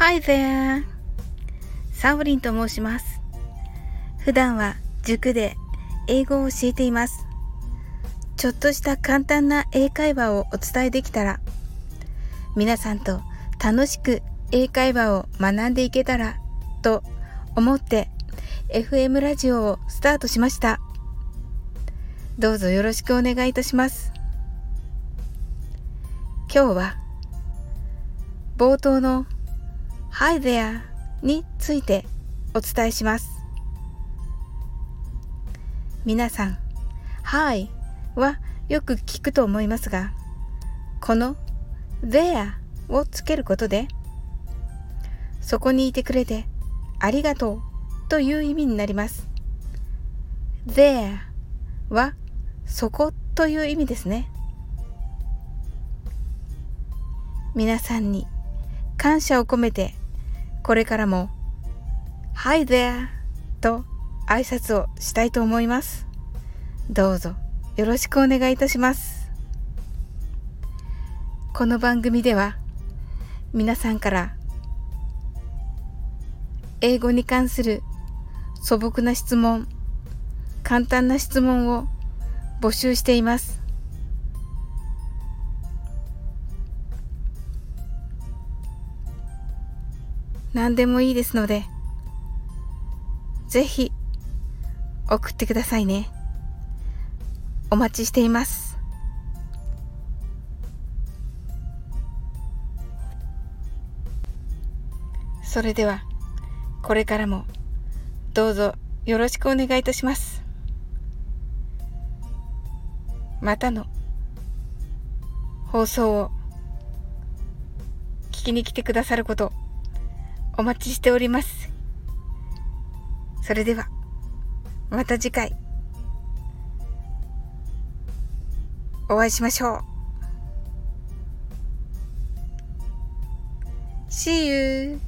Hi there! サオリンと申します。普段は塾で英語を教えています。ちょっとした簡単な英会話をお伝えできたら、皆さんと楽しく英会話を学んでいけたらと思って FM ラジオをスタートしました。どうぞよろしくお願いいたします。今日は冒頭の Hi there についてお伝えします。皆さん、Hi はよく聞くと思いますが、この there をつけることで、そこにいてくれてありがとうという意味になります。there はそこという意味ですね。皆さんに感謝を込めてこれからも Hi there と挨拶をしたいと思います。どうぞよろしくお願いいたします。この番組では皆さんから英語に関する素朴な質問、簡単な質問を募集しています。何でもいいですので、ぜひ送ってくださいね。お待ちしています。それでは、これからもどうぞよろしくお願いいたします。またの放送を聞きに来てくださることお待ちしております。それでは、また次回、お会いしましょう。See you!